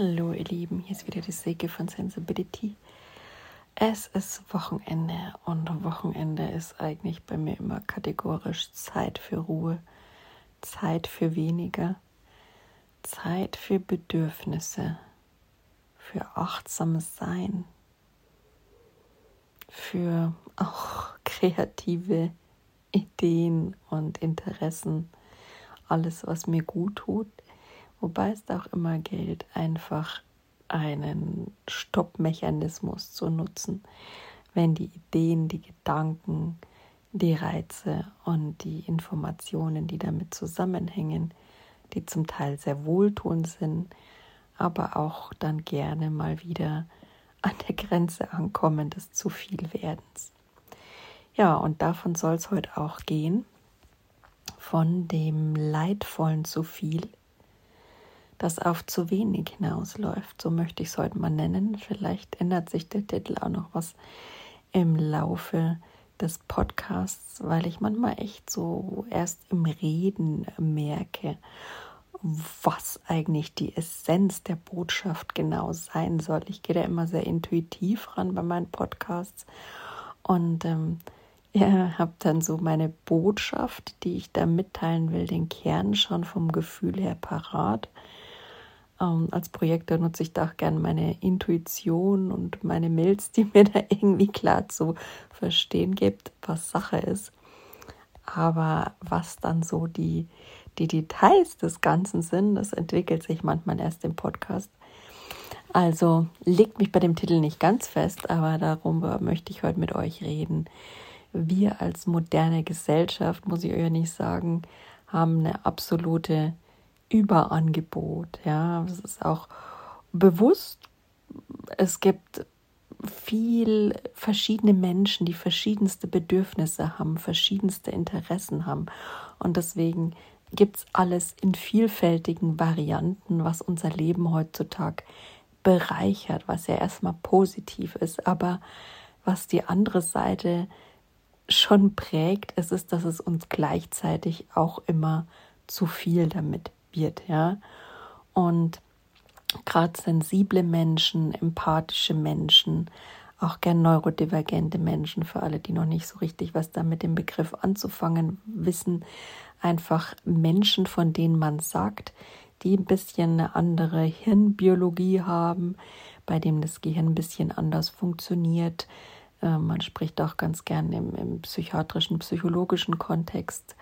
Hallo ihr Lieben, hier ist wieder die Silke von Sensibility. Es ist Wochenende und Wochenende ist eigentlich bei mir immer kategorisch Zeit für Ruhe, Zeit für weniger, Zeit für Bedürfnisse, für achtsames Sein, für auch kreative Ideen und Interessen, alles, was mir gut tut Wobei es auch immer gilt, einfach einen Stoppmechanismus zu nutzen, wenn die Ideen, die Gedanken, die Reize und die Informationen, die damit zusammenhängen, die zum Teil sehr wohltuend sind, aber auch dann gerne mal wieder an der Grenze ankommen des zu viel Werdens. Ja, und davon soll es heute auch gehen, von dem leidvollen zu viel das auf zu wenig hinausläuft. So möchte ich es heute mal nennen. Vielleicht ändert sich der Titel auch noch was im Laufe des Podcasts, weil ich manchmal echt so erst im Reden merke, was eigentlich die Essenz der Botschaft genau sein soll. Ich gehe da immer sehr intuitiv ran bei meinen Podcasts und ähm, ja, habe dann so meine Botschaft, die ich da mitteilen will, den Kern schon vom Gefühl her parat. Ähm, als Projektor nutze ich da auch gerne meine Intuition und meine Mails, die mir da irgendwie klar zu verstehen gibt, was Sache ist. Aber was dann so die, die Details des Ganzen sind, das entwickelt sich manchmal erst im Podcast. Also legt mich bei dem Titel nicht ganz fest, aber darüber möchte ich heute mit euch reden. Wir als moderne Gesellschaft, muss ich euch nicht sagen, haben eine absolute Überangebot. Ja, es ist auch bewusst. Es gibt viel verschiedene Menschen, die verschiedenste Bedürfnisse haben, verschiedenste Interessen haben. Und deswegen gibt es alles in vielfältigen Varianten, was unser Leben heutzutage bereichert, was ja erstmal positiv ist. Aber was die andere Seite schon prägt, ist es, dass es uns gleichzeitig auch immer zu viel damit wird, ja. Und gerade sensible Menschen, empathische Menschen, auch gern neurodivergente Menschen, für alle, die noch nicht so richtig was da mit dem Begriff anzufangen wissen, einfach Menschen, von denen man sagt, die ein bisschen eine andere Hirnbiologie haben, bei dem das Gehirn ein bisschen anders funktioniert. Äh, man spricht auch ganz gern im, im psychiatrischen, psychologischen Kontext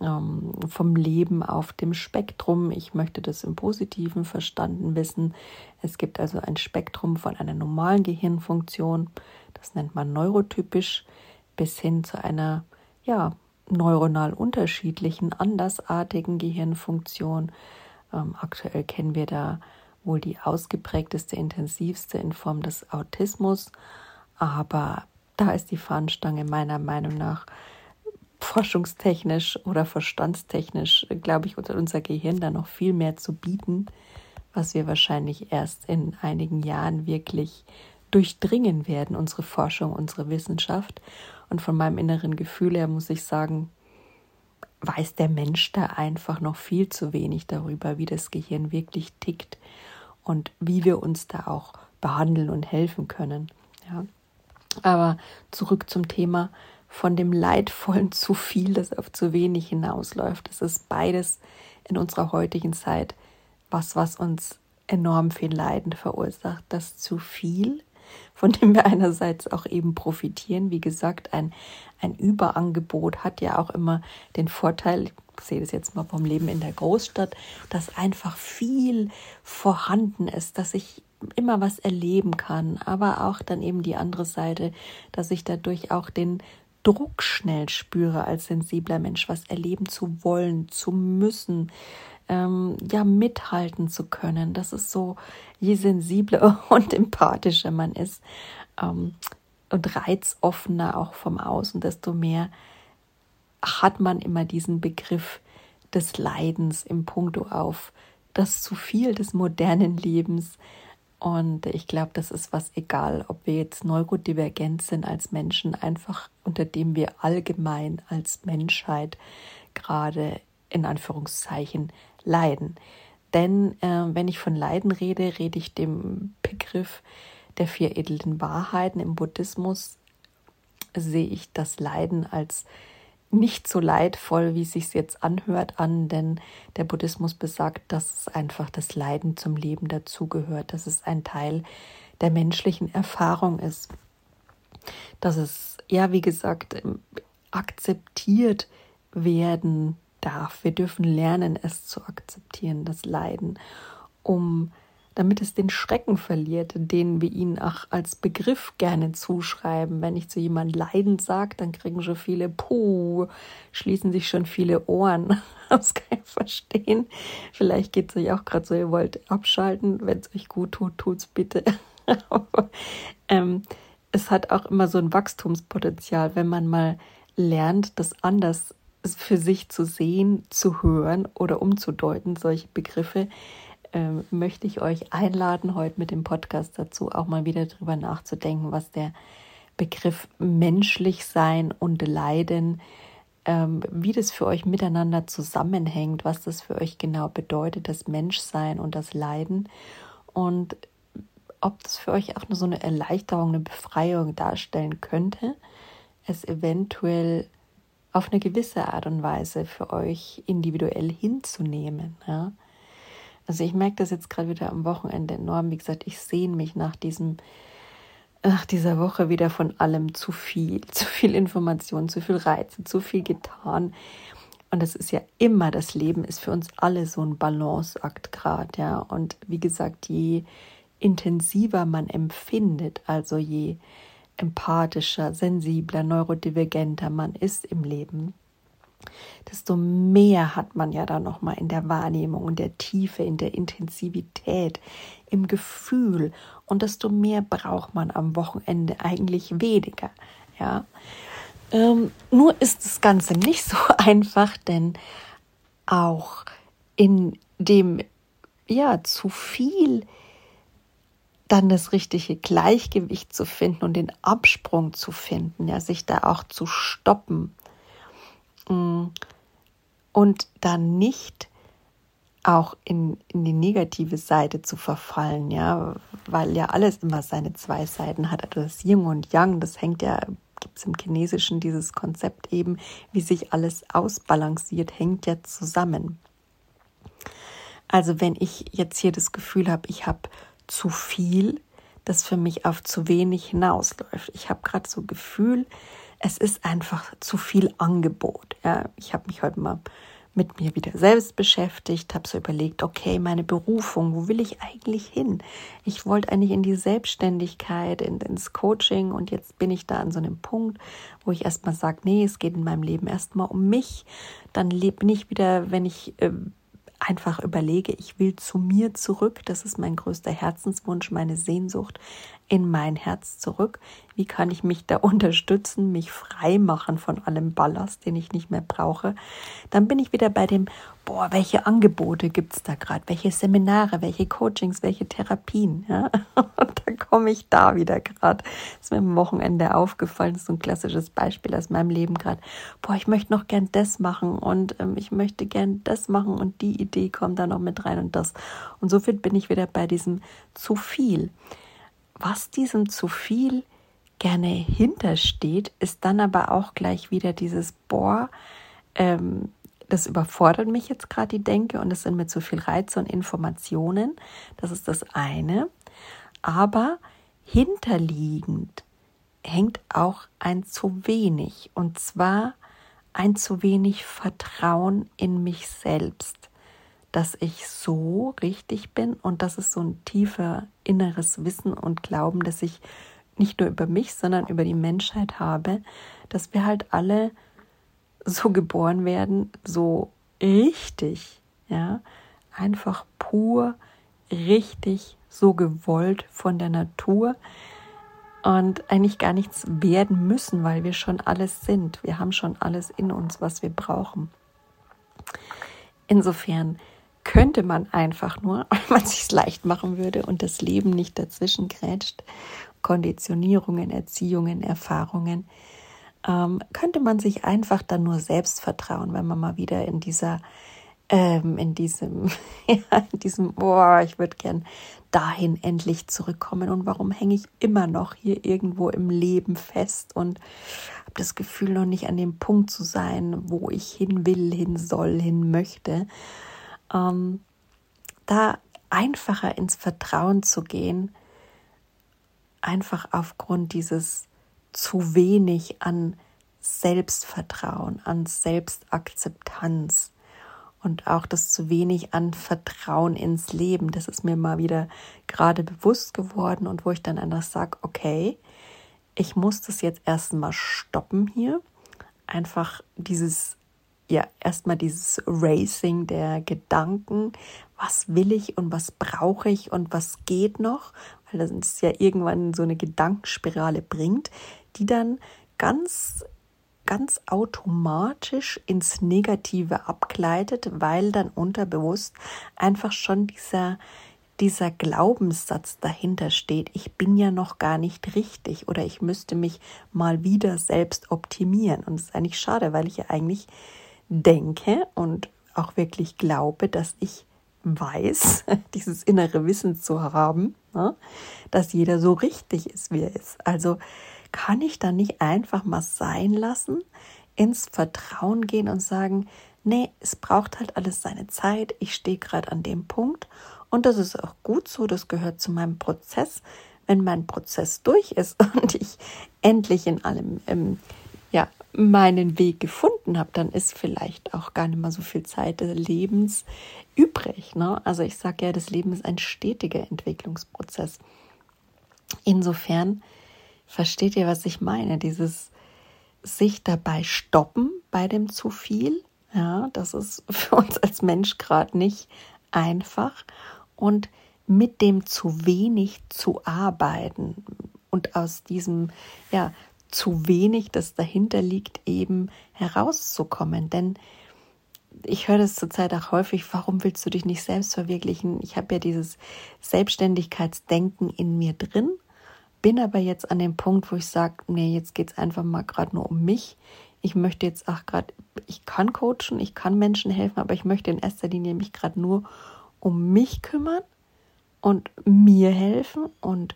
ähm, vom Leben auf dem Spektrum. Ich möchte das im Positiven verstanden wissen. Es gibt also ein Spektrum von einer normalen Gehirnfunktion, das nennt man neurotypisch, bis hin zu einer ja, neuronal unterschiedlichen, andersartigen Gehirnfunktion. Ähm, aktuell kennen wir da wohl die ausgeprägteste, intensivste in Form des Autismus. Aber da ist die Fahnenstange meiner Meinung nach forschungstechnisch oder verstandstechnisch, glaube ich, unser Gehirn da noch viel mehr zu bieten, was wir wahrscheinlich erst in einigen Jahren wirklich durchdringen werden, unsere Forschung, unsere Wissenschaft. Und von meinem inneren Gefühl her muss ich sagen, weiß der Mensch da einfach noch viel zu wenig darüber, wie das Gehirn wirklich tickt und wie wir uns da auch behandeln und helfen können. Ja. Aber zurück zum Thema, von dem leidvollen zu viel, das auf zu wenig hinausläuft. Es ist beides in unserer heutigen Zeit was, was uns enorm viel Leiden verursacht. Das zu viel, von dem wir einerseits auch eben profitieren. Wie gesagt, ein, ein Überangebot hat ja auch immer den Vorteil, ich sehe das jetzt mal vom Leben in der Großstadt, dass einfach viel vorhanden ist, dass ich immer was erleben kann, aber auch dann eben die andere Seite, dass ich dadurch auch den Druck schnell spüre als sensibler Mensch, was erleben zu wollen, zu müssen, ähm, ja, mithalten zu können. Das ist so, je sensibler und empathischer man ist ähm, und reizoffener auch vom Außen, desto mehr hat man immer diesen Begriff des Leidens im Punkto auf das zu viel des modernen Lebens, und ich glaube, das ist was egal, ob wir jetzt neurodivergent sind als Menschen, einfach unter dem wir allgemein als Menschheit gerade in Anführungszeichen leiden. Denn äh, wenn ich von Leiden rede, rede ich dem Begriff der vier edlen Wahrheiten im Buddhismus, sehe ich das Leiden als nicht so leidvoll, wie es sich jetzt anhört, an, denn der Buddhismus besagt, dass einfach das Leiden zum Leben dazugehört, dass es ein Teil der menschlichen Erfahrung ist, dass es, ja, wie gesagt, akzeptiert werden darf. Wir dürfen lernen, es zu akzeptieren, das Leiden, um damit es den Schrecken verliert, den wir ihnen auch als Begriff gerne zuschreiben. Wenn ich zu jemand Leiden sage, dann kriegen schon viele, puh, schließen sich schon viele Ohren. Das kann ich verstehen. Vielleicht geht es euch auch gerade so, ihr wollt abschalten. Wenn es euch gut tut, tut's bitte. ähm, es hat auch immer so ein Wachstumspotenzial, wenn man mal lernt, das anders für sich zu sehen, zu hören oder umzudeuten, solche Begriffe, ähm, möchte ich euch einladen, heute mit dem Podcast dazu auch mal wieder drüber nachzudenken, was der Begriff menschlich sein und leiden, ähm, wie das für euch miteinander zusammenhängt, was das für euch genau bedeutet, das Menschsein und das Leiden und ob das für euch auch nur so eine Erleichterung, eine Befreiung darstellen könnte, es eventuell auf eine gewisse Art und Weise für euch individuell hinzunehmen. Ja? Also ich merke das jetzt gerade wieder am Wochenende enorm. Wie gesagt, ich sehne mich nach diesem, nach dieser Woche wieder von allem zu viel, zu viel Information, zu viel Reize, zu viel getan. Und das ist ja immer, das Leben ist für uns alle so ein Balanceakt gerade, ja. Und wie gesagt, je intensiver man empfindet, also je empathischer, sensibler, neurodivergenter man ist im Leben, desto mehr hat man ja dann nochmal in der Wahrnehmung, in der Tiefe, in der Intensivität, im Gefühl und desto mehr braucht man am Wochenende eigentlich weniger. Ja. Ähm, nur ist das Ganze nicht so einfach, denn auch in dem ja zu viel dann das richtige Gleichgewicht zu finden und den Absprung zu finden, ja, sich da auch zu stoppen und dann nicht auch in, in die negative Seite zu verfallen, ja, weil ja alles immer seine zwei Seiten hat. Also das Yin und Yang, das hängt ja, gibt es im Chinesischen dieses Konzept eben, wie sich alles ausbalanciert, hängt ja zusammen. Also wenn ich jetzt hier das Gefühl habe, ich habe zu viel, das für mich auf zu wenig hinausläuft. Ich habe gerade so Gefühl, es ist einfach zu viel Angebot. Ja, ich habe mich heute mal mit mir wieder selbst beschäftigt, habe so überlegt, okay, meine Berufung, wo will ich eigentlich hin? Ich wollte eigentlich in die Selbstständigkeit, in, ins Coaching und jetzt bin ich da an so einem Punkt, wo ich erstmal sage, nee, es geht in meinem Leben erstmal um mich. Dann bin ich wieder, wenn ich äh, einfach überlege, ich will zu mir zurück, das ist mein größter Herzenswunsch, meine Sehnsucht in mein Herz zurück. Wie kann ich mich da unterstützen, mich frei machen von allem Ballast, den ich nicht mehr brauche? Dann bin ich wieder bei dem, boah, welche Angebote gibt es da gerade? Welche Seminare, welche Coachings, welche Therapien? Ja? Und dann komme ich da wieder gerade. Ist mir am Wochenende aufgefallen, ist so ein klassisches Beispiel aus meinem Leben gerade. Boah, ich möchte noch gern das machen und ähm, ich möchte gern das machen und die Idee kommt da noch mit rein und das. Und so bin ich wieder bei diesem zu viel. Was diesem zu viel gerne hintersteht, ist dann aber auch gleich wieder dieses Boah, ähm, das überfordert mich jetzt gerade die Denke und es sind mir zu viel Reize und Informationen. Das ist das eine. Aber hinterliegend hängt auch ein zu wenig und zwar ein zu wenig Vertrauen in mich selbst dass ich so richtig bin und das ist so ein tiefer inneres Wissen und Glauben, dass ich nicht nur über mich, sondern über die Menschheit habe, dass wir halt alle so geboren werden, so richtig, ja, einfach pur, richtig, so gewollt von der Natur und eigentlich gar nichts werden müssen, weil wir schon alles sind. Wir haben schon alles in uns, was wir brauchen. Insofern könnte man einfach nur, wenn man es sich leicht machen würde und das Leben nicht dazwischen grätscht, Konditionierungen, Erziehungen, Erfahrungen, ähm, könnte man sich einfach dann nur selbst vertrauen, wenn man mal wieder in dieser ähm, in diesem, ja, in diesem, boah, ich würde gern dahin endlich zurückkommen und warum hänge ich immer noch hier irgendwo im Leben fest und habe das Gefühl, noch nicht an dem Punkt zu sein, wo ich hin will, hin soll, hin möchte. Ähm, da einfacher ins Vertrauen zu gehen, einfach aufgrund dieses zu wenig an Selbstvertrauen, an Selbstakzeptanz und auch das zu wenig an Vertrauen ins Leben. Das ist mir mal wieder gerade bewusst geworden und wo ich dann einfach sage, okay, ich muss das jetzt erstmal stoppen hier. Einfach dieses, ja, erstmal dieses Racing der Gedanken. Was will ich und was brauche ich und was geht noch? Weil das ja irgendwann so eine Gedankenspirale bringt, die dann ganz ganz automatisch ins Negative abgleitet, weil dann unterbewusst einfach schon dieser, dieser Glaubenssatz dahinter steht, ich bin ja noch gar nicht richtig oder ich müsste mich mal wieder selbst optimieren. Und das ist eigentlich schade, weil ich ja eigentlich denke und auch wirklich glaube, dass ich weiß, dieses innere Wissen zu haben, ne, dass jeder so richtig ist, wie er ist. Also kann ich dann nicht einfach mal sein lassen, ins Vertrauen gehen und sagen, nee, es braucht halt alles seine Zeit, ich stehe gerade an dem Punkt und das ist auch gut so, das gehört zu meinem Prozess. Wenn mein Prozess durch ist und ich endlich in allem ähm, ja, meinen Weg gefunden habe, dann ist vielleicht auch gar nicht mehr so viel Zeit des Lebens übrig. Ne? Also ich sage ja, das Leben ist ein stetiger Entwicklungsprozess. Insofern Versteht ihr, was ich meine? Dieses sich dabei stoppen bei dem zu viel. Ja, das ist für uns als Mensch gerade nicht einfach. Und mit dem zu wenig zu arbeiten und aus diesem, ja, zu wenig, das dahinter liegt, eben herauszukommen. Denn ich höre das zurzeit auch häufig, warum willst du dich nicht selbst verwirklichen? Ich habe ja dieses Selbstständigkeitsdenken in mir drin bin aber jetzt an dem Punkt, wo ich sage, nee, jetzt geht es einfach mal gerade nur um mich. Ich möchte jetzt auch gerade, ich kann coachen, ich kann Menschen helfen, aber ich möchte in erster Linie mich gerade nur um mich kümmern und mir helfen und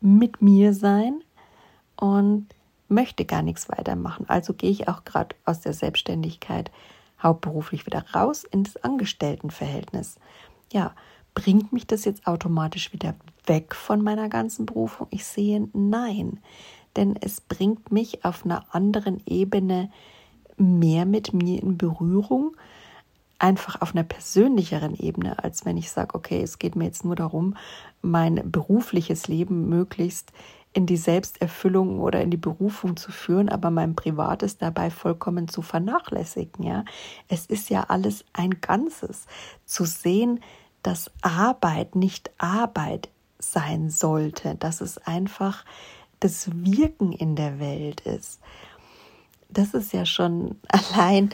mit mir sein und möchte gar nichts weitermachen. Also gehe ich auch gerade aus der Selbstständigkeit hauptberuflich wieder raus ins Angestelltenverhältnis. Ja, bringt mich das jetzt automatisch wieder weg von meiner ganzen Berufung? Ich sehe nein, denn es bringt mich auf einer anderen Ebene mehr mit mir in Berührung, einfach auf einer persönlicheren Ebene, als wenn ich sage, okay, es geht mir jetzt nur darum, mein berufliches Leben möglichst in die Selbsterfüllung oder in die Berufung zu führen, aber mein Privates dabei vollkommen zu vernachlässigen. Ja, es ist ja alles ein Ganzes. Zu sehen, dass Arbeit nicht Arbeit sein sollte, dass es einfach das Wirken in der Welt ist. Das ist ja schon allein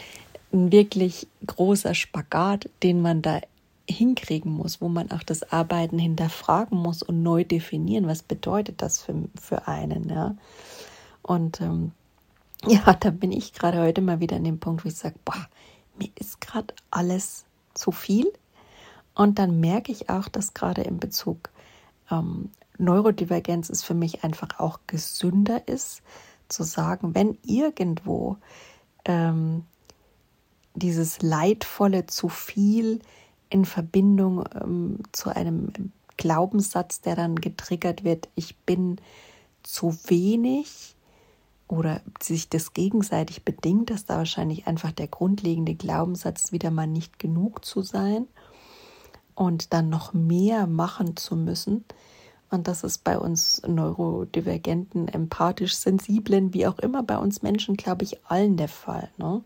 ein wirklich großer Spagat, den man da hinkriegen muss, wo man auch das Arbeiten hinterfragen muss und neu definieren, was bedeutet das für, für einen. Ja? Und ähm, ja, da bin ich gerade heute mal wieder an dem Punkt, wo ich sage, boah, mir ist gerade alles zu viel. Und dann merke ich auch, dass gerade in Bezug ähm, Neurodivergenz ist für mich einfach auch gesünder ist, zu sagen, wenn irgendwo ähm, dieses leidvolle zu viel in Verbindung ähm, zu einem Glaubenssatz, der dann getriggert wird, ich bin zu wenig oder sich das gegenseitig bedingt, dass da wahrscheinlich einfach der grundlegende Glaubenssatz wieder mal nicht genug zu sein und dann noch mehr machen zu müssen. Und das ist bei uns neurodivergenten, empathisch sensiblen, wie auch immer bei uns Menschen, glaube ich, allen der Fall. Ne?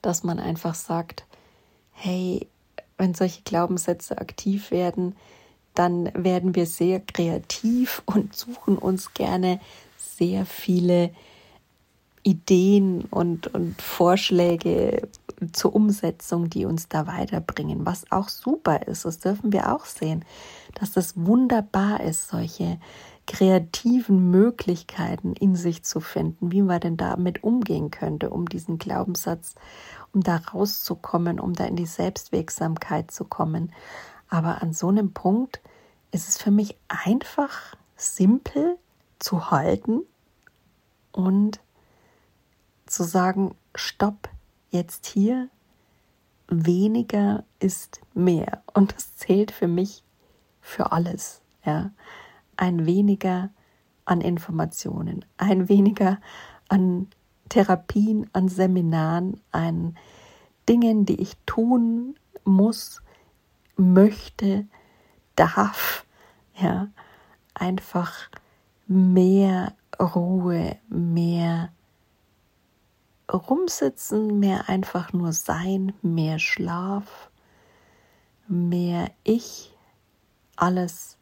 Dass man einfach sagt, hey, wenn solche Glaubenssätze aktiv werden, dann werden wir sehr kreativ und suchen uns gerne sehr viele Ideen und, und Vorschläge zur Umsetzung, die uns da weiterbringen, was auch super ist. Das dürfen wir auch sehen, dass das wunderbar ist, solche kreativen Möglichkeiten in sich zu finden, wie man denn damit umgehen könnte, um diesen Glaubenssatz um da rauszukommen, um da in die Selbstwirksamkeit zu kommen. Aber an so einem Punkt ist es für mich einfach simpel zu halten und zu sagen, stopp, jetzt hier, weniger ist mehr. Und das zählt für mich für alles. Ja. Ein weniger an Informationen, ein weniger an Therapien, an Seminaren, an Dingen, die ich tun muss, möchte, darf, ja, einfach mehr Ruhe, mehr rumsitzen, mehr einfach nur sein, mehr Schlaf, mehr Ich, alles,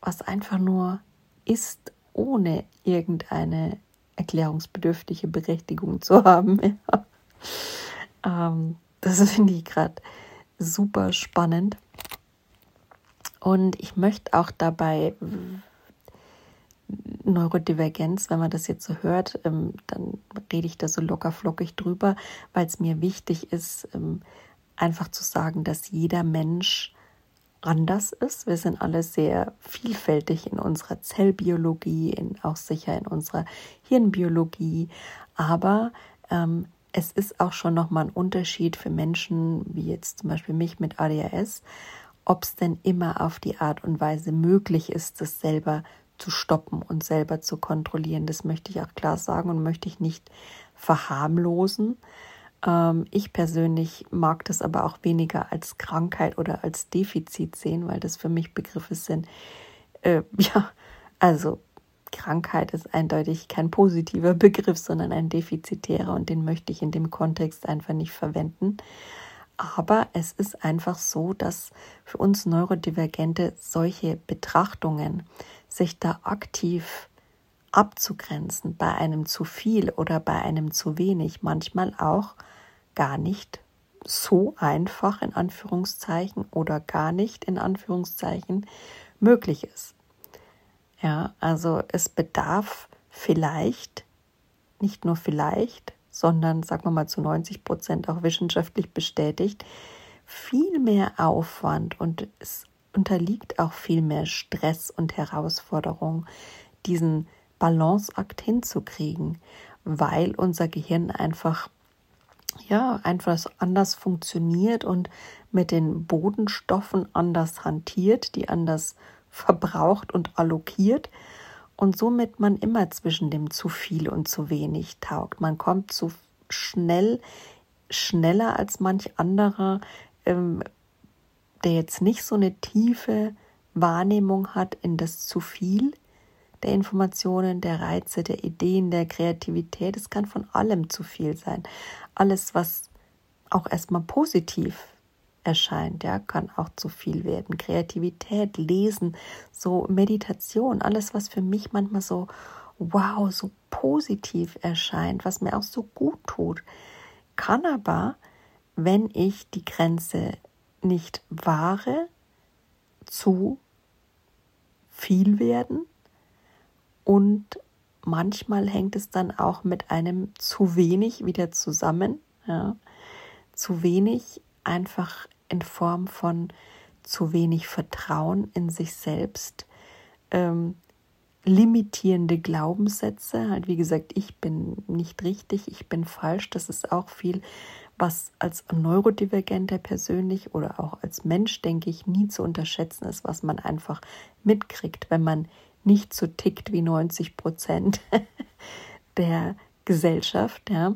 was einfach nur ist, ohne irgendeine erklärungsbedürftige Berechtigung zu haben. Ja. Ähm, das finde ich gerade super spannend. Und ich möchte auch dabei Neurodivergenz, wenn man das jetzt so hört, ähm, dann rede ich da so locker flockig drüber, weil es mir wichtig ist, ähm, einfach zu sagen, dass jeder Mensch anders ist. Wir sind alle sehr vielfältig in unserer Zellbiologie, in, auch sicher in unserer Hirnbiologie. Aber ähm, es ist auch schon nochmal ein Unterschied für Menschen, wie jetzt zum Beispiel mich mit ADHS, ob es denn immer auf die Art und Weise möglich ist, das selber zu stoppen und selber zu kontrollieren. Das möchte ich auch klar sagen und möchte ich nicht verharmlosen. Ähm, ich persönlich mag das aber auch weniger als Krankheit oder als Defizit sehen, weil das für mich Begriffe sind. Äh, ja, also Krankheit ist eindeutig kein positiver Begriff, sondern ein defizitärer und den möchte ich in dem Kontext einfach nicht verwenden. Aber es ist einfach so, dass für uns Neurodivergente solche Betrachtungen, sich da aktiv abzugrenzen bei einem zu viel oder bei einem zu wenig, manchmal auch gar nicht so einfach in Anführungszeichen oder gar nicht in Anführungszeichen möglich ist. Ja, also es bedarf vielleicht, nicht nur vielleicht, sondern sagen wir mal zu 90 Prozent auch wissenschaftlich bestätigt, viel mehr Aufwand und es unterliegt auch viel mehr Stress und Herausforderung, diesen Balanceakt hinzukriegen, weil unser Gehirn einfach ja, einfach anders funktioniert und mit den Bodenstoffen anders hantiert, die anders verbraucht und allokiert und somit man immer zwischen dem zu viel und zu wenig taugt. Man kommt zu schnell, schneller als manch anderer, ähm, der jetzt nicht so eine tiefe Wahrnehmung hat in das zu viel der Informationen, der Reize, der Ideen, der Kreativität. Es kann von allem zu viel sein. Alles, was auch erstmal positiv erscheint, ja, kann auch zu viel werden. Kreativität, Lesen, so Meditation, alles, was für mich manchmal so wow, so positiv erscheint, was mir auch so gut tut, kann aber, wenn ich die Grenze nicht wahre, zu viel werden und manchmal hängt es dann auch mit einem zu wenig wieder zusammen. Ja. Zu wenig einfach in Form von zu wenig Vertrauen in sich selbst, ähm, limitierende Glaubenssätze, halt wie gesagt, ich bin nicht richtig, ich bin falsch, das ist auch viel, was als Neurodivergenter persönlich oder auch als Mensch, denke ich, nie zu unterschätzen ist, was man einfach mitkriegt, wenn man nicht so tickt wie 90 Prozent der Gesellschaft, ja,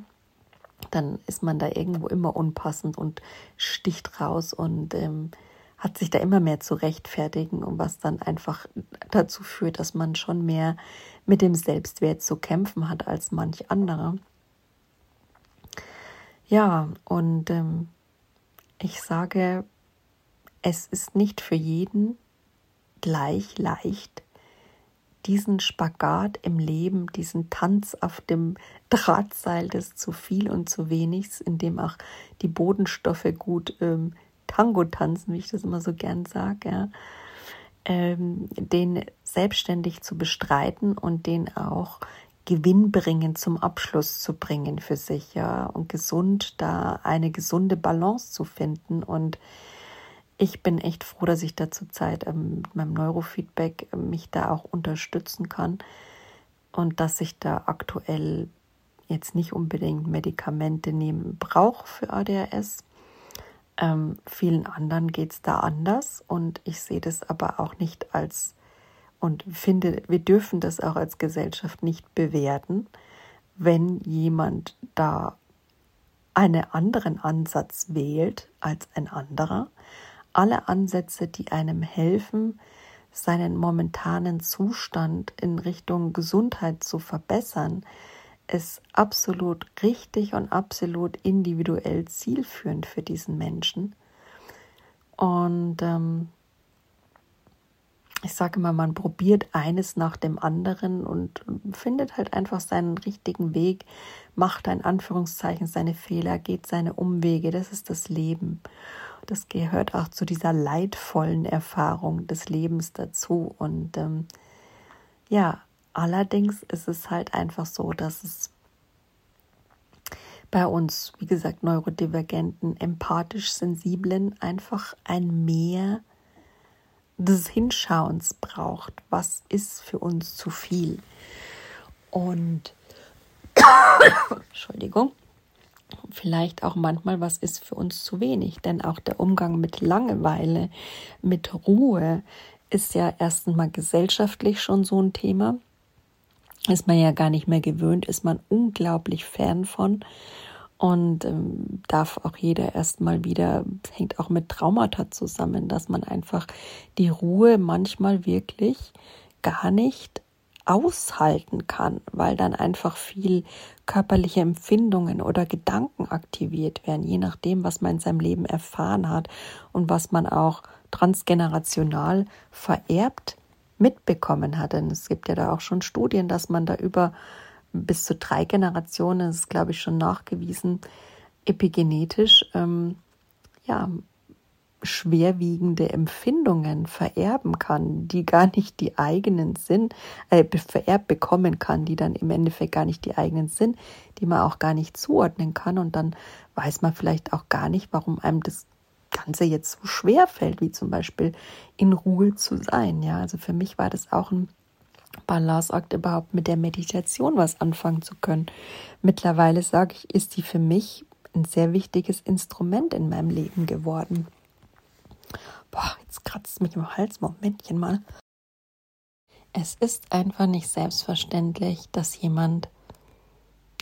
dann ist man da irgendwo immer unpassend und sticht raus und ähm, hat sich da immer mehr zu rechtfertigen und was dann einfach dazu führt, dass man schon mehr mit dem Selbstwert zu kämpfen hat als manch andere. Ja, und ähm, ich sage, es ist nicht für jeden gleich leicht, diesen Spagat im Leben, diesen Tanz auf dem Drahtseil des zu viel und zu wenigs, in dem auch die Bodenstoffe gut ähm, Tango tanzen, wie ich das immer so gern sage, ja, ähm, den selbstständig zu bestreiten und den auch gewinnbringend zum Abschluss zu bringen für sich, ja, und gesund da eine gesunde Balance zu finden. Und ich bin echt froh, dass ich da zurzeit ähm, mit meinem Neurofeedback äh, mich da auch unterstützen kann und dass ich da aktuell jetzt nicht unbedingt Medikamente nehmen brauche für ADHS. Ähm, vielen anderen geht es da anders und ich sehe das aber auch nicht als und finde, wir dürfen das auch als Gesellschaft nicht bewerten, wenn jemand da einen anderen Ansatz wählt als ein anderer. Alle Ansätze, die einem helfen, seinen momentanen Zustand in Richtung Gesundheit zu verbessern, ist absolut richtig und absolut individuell zielführend für diesen Menschen. Und ähm, ich sage immer, man probiert eines nach dem anderen und findet halt einfach seinen richtigen Weg, macht ein Anführungszeichen seine Fehler, geht seine Umwege. Das ist das Leben. Das gehört auch zu dieser leidvollen Erfahrung des Lebens dazu. Und ähm, ja, allerdings ist es halt einfach so, dass es bei uns, wie gesagt, neurodivergenten, empathisch sensiblen einfach ein Mehr des Hinschauens braucht. Was ist für uns zu viel? Und Entschuldigung, vielleicht auch manchmal, was ist für uns zu wenig? Denn auch der Umgang mit Langeweile, mit Ruhe ist ja erst einmal gesellschaftlich schon so ein Thema. Ist man ja gar nicht mehr gewöhnt, ist man unglaublich fern von. Und ähm, darf auch jeder erstmal wieder, hängt auch mit Traumata zusammen, dass man einfach die Ruhe manchmal wirklich gar nicht aushalten kann, weil dann einfach viel körperliche Empfindungen oder Gedanken aktiviert werden, je nachdem, was man in seinem Leben erfahren hat und was man auch transgenerational vererbt mitbekommen hat. Denn es gibt ja da auch schon Studien, dass man da über bis zu drei Generationen, das ist glaube ich schon nachgewiesen, epigenetisch ähm, ja, schwerwiegende Empfindungen vererben kann, die gar nicht die eigenen sind, äh, vererbt bekommen kann, die dann im Endeffekt gar nicht die eigenen sind, die man auch gar nicht zuordnen kann und dann weiß man vielleicht auch gar nicht, warum einem das Ganze jetzt so schwer fällt, wie zum Beispiel in Ruhe zu sein. Ja, also für mich war das auch ein Balanceakt überhaupt mit der Meditation was anfangen zu können. Mittlerweile sage ich, ist die für mich ein sehr wichtiges Instrument in meinem Leben geworden. Boah, jetzt kratzt es mich im Hals. Momentchen mal. Es ist einfach nicht selbstverständlich, dass jemand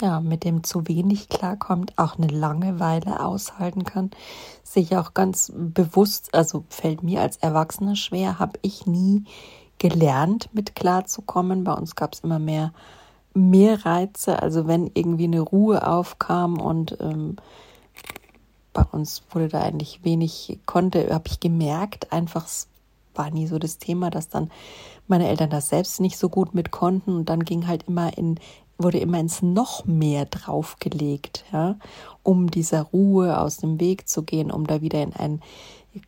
ja, mit dem zu wenig klarkommt, auch eine Langeweile aushalten kann, sich auch ganz bewusst, also fällt mir als Erwachsener schwer, habe ich nie gelernt, mit klarzukommen. Bei uns gab es immer mehr, mehr Reize. Also wenn irgendwie eine Ruhe aufkam und ähm, bei uns wurde da eigentlich wenig konnte, habe ich gemerkt, einfach war nie so das Thema, dass dann meine Eltern das selbst nicht so gut mit konnten. Und dann ging halt immer in wurde immer ins noch mehr draufgelegt, ja, um dieser Ruhe aus dem Weg zu gehen, um da wieder in ein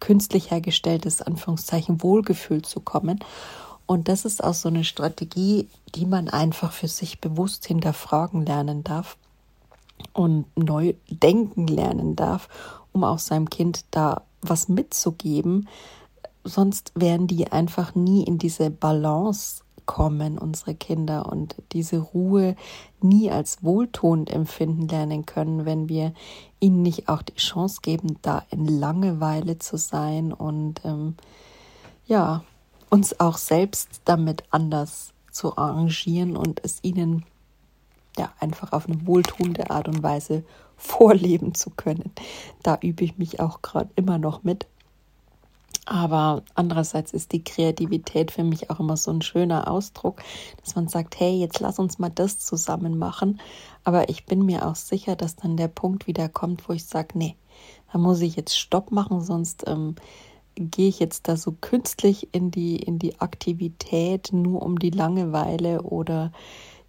künstlich hergestelltes Anführungszeichen Wohlgefühl zu kommen. Und das ist auch so eine Strategie, die man einfach für sich bewusst hinterfragen lernen darf und neu denken lernen darf, um auch seinem Kind da was mitzugeben. Sonst werden die einfach nie in diese Balance kommen, unsere Kinder, und diese Ruhe nie als wohltuend empfinden lernen können, wenn wir ihnen nicht auch die Chance geben, da in Langeweile zu sein und ähm, ja, uns auch selbst damit anders zu arrangieren und es ihnen ja einfach auf eine wohltuende Art und Weise vorleben zu können. Da übe ich mich auch gerade immer noch mit. Aber andererseits ist die Kreativität für mich auch immer so ein schöner Ausdruck, dass man sagt, hey, jetzt lass uns mal das zusammen machen. Aber ich bin mir auch sicher, dass dann der Punkt wieder kommt, wo ich sage, nee, da muss ich jetzt Stopp machen, sonst ähm, gehe ich jetzt da so künstlich in die, in die Aktivität nur um die Langeweile oder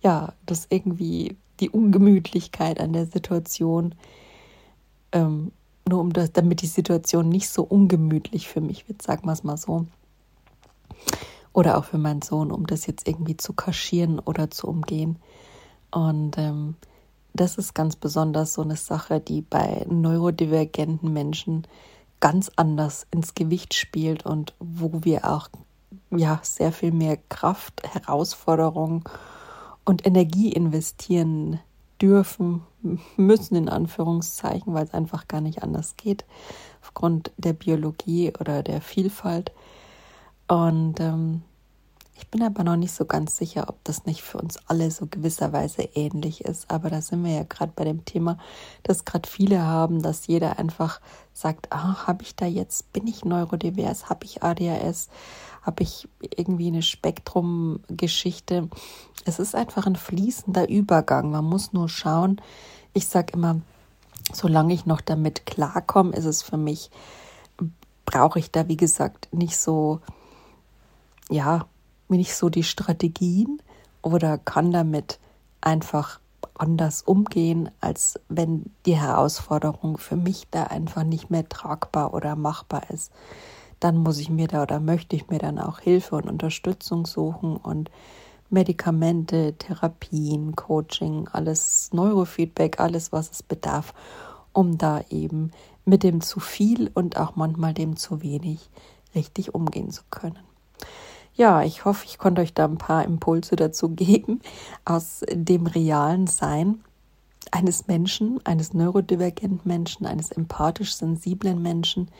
ja, das irgendwie die Ungemütlichkeit an der Situation, ähm, nur um das, damit die Situation nicht so ungemütlich für mich wird, sagen wir es mal so. Oder auch für meinen Sohn, um das jetzt irgendwie zu kaschieren oder zu umgehen. Und ähm, das ist ganz besonders so eine Sache, die bei neurodivergenten Menschen ganz anders ins Gewicht spielt und wo wir auch ja sehr viel mehr Kraft, Herausforderung und Energie investieren dürfen, müssen in Anführungszeichen, weil es einfach gar nicht anders geht, aufgrund der Biologie oder der Vielfalt. Und ähm, ich bin aber noch nicht so ganz sicher, ob das nicht für uns alle so gewisserweise ähnlich ist. Aber da sind wir ja gerade bei dem Thema, dass gerade viele haben, dass jeder einfach sagt, ah, habe ich da jetzt, bin ich neurodivers, habe ich ADHS, habe ich irgendwie eine Spektrumgeschichte. Es ist einfach ein fließender Übergang. Man muss nur schauen. Ich sage immer, solange ich noch damit klarkomme, ist es für mich, brauche ich da, wie gesagt, nicht so, ja, nicht so die Strategien oder kann damit einfach anders umgehen, als wenn die Herausforderung für mich da einfach nicht mehr tragbar oder machbar ist. Dann muss ich mir da oder möchte ich mir dann auch Hilfe und Unterstützung suchen und Medikamente, Therapien, Coaching, alles Neurofeedback, alles, was es bedarf, um da eben mit dem zu viel und auch manchmal dem zu wenig richtig umgehen zu können ja, ich hoffe, ich konnte euch da ein paar Impulse dazu geben aus dem realen Sein eines Menschen, eines neurodivergenten Menschen, eines empathisch sensiblen Menschen.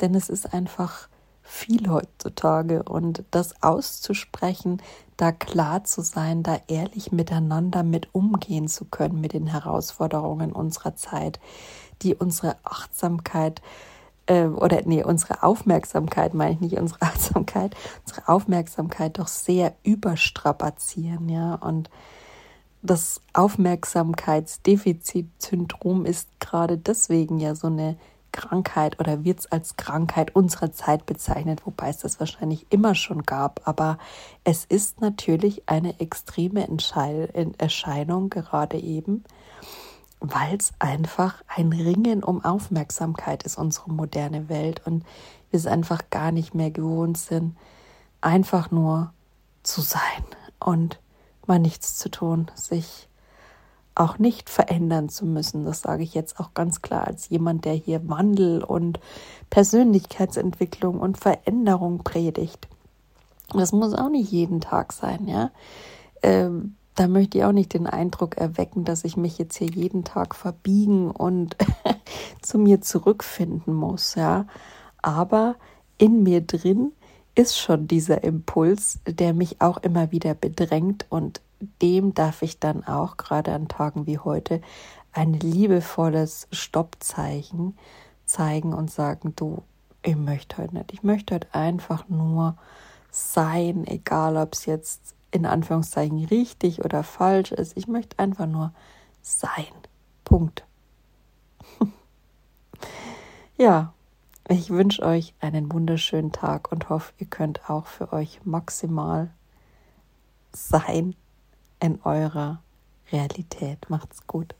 Denn es ist einfach viel heutzutage und das auszusprechen, da klar zu sein, da ehrlich miteinander mit umgehen zu können mit den Herausforderungen unserer Zeit, die unsere Achtsamkeit äh, oder nee, unsere Aufmerksamkeit, meine ich nicht unsere Achtsamkeit, unsere Aufmerksamkeit doch sehr überstrapazieren, ja. Und das Aufmerksamkeitsdefizitsyndrom ist gerade deswegen ja so eine Krankheit oder wird es als Krankheit unserer Zeit bezeichnet, wobei es das wahrscheinlich immer schon gab. Aber es ist natürlich eine extreme Erscheinung gerade eben weil es einfach ein Ringen um Aufmerksamkeit ist, unsere moderne Welt. Und wir es einfach gar nicht mehr gewohnt sind, einfach nur zu sein und mal nichts zu tun, sich auch nicht verändern zu müssen. Das sage ich jetzt auch ganz klar als jemand, der hier Wandel und Persönlichkeitsentwicklung und Veränderung predigt. Das muss auch nicht jeden Tag sein, ja. Ähm, da möchte ich auch nicht den Eindruck erwecken, dass ich mich jetzt hier jeden Tag verbiegen und zu mir zurückfinden muss, ja. Aber in mir drin ist schon dieser Impuls, der mich auch immer wieder bedrängt und dem darf ich dann auch gerade an Tagen wie heute ein liebevolles Stoppzeichen zeigen und sagen, du, ich möchte heute nicht. Ich möchte heute einfach nur sein, egal ob es jetzt in Anführungszeichen richtig oder falsch ist. Ich möchte einfach nur sein. Punkt. ja, ich wünsche euch einen wunderschönen Tag und hoffe, ihr könnt auch für euch maximal sein in eurer Realität. Macht's gut.